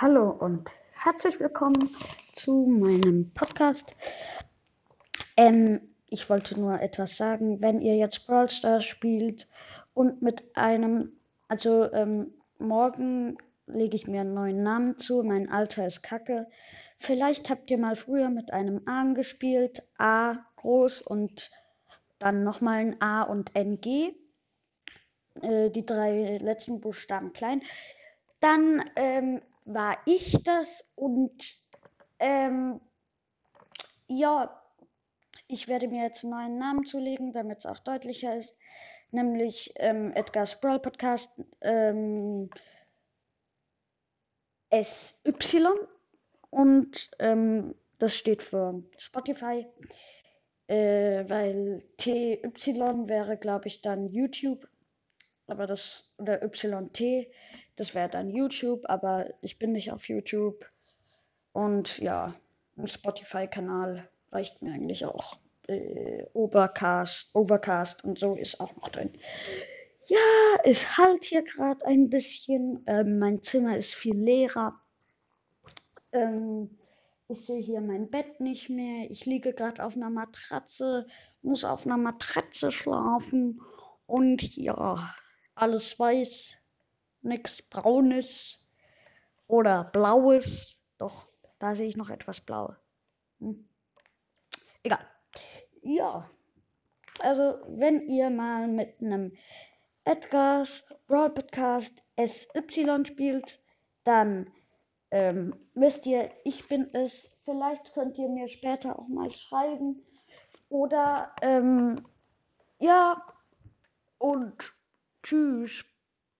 Hallo und herzlich willkommen zu meinem Podcast. Ähm, ich wollte nur etwas sagen, wenn ihr jetzt Brawl Stars spielt und mit einem, also ähm, morgen lege ich mir einen neuen Namen zu, mein Alter ist Kacke. Vielleicht habt ihr mal früher mit einem A gespielt, A groß und dann nochmal ein A und NG. Äh, die drei letzten Buchstaben klein. Dann ähm, war ich das und ähm, ja, ich werde mir jetzt einen neuen Namen zulegen, damit es auch deutlicher ist, nämlich ähm, Edgar's Brawl Podcast ähm, SY und ähm, das steht für Spotify, äh, weil TY wäre, glaube ich, dann YouTube aber das, oder YT, das wäre dann YouTube, aber ich bin nicht auf YouTube. Und ja, ein Spotify-Kanal reicht mir eigentlich auch. Äh, Overcast, Overcast und so ist auch noch drin. Ja, es halt hier gerade ein bisschen. Ähm, mein Zimmer ist viel leerer. Ähm, ich sehe hier mein Bett nicht mehr. Ich liege gerade auf einer Matratze, muss auf einer Matratze schlafen. Und ja, alles weiß, nichts braunes oder blaues. Doch, da sehe ich noch etwas blau. Hm. Egal. Ja. Also, wenn ihr mal mit einem Edgar's Brawl Podcast SY spielt, dann ähm, wisst ihr, ich bin es. Vielleicht könnt ihr mir später auch mal schreiben. Oder, ähm, ja, und Choose.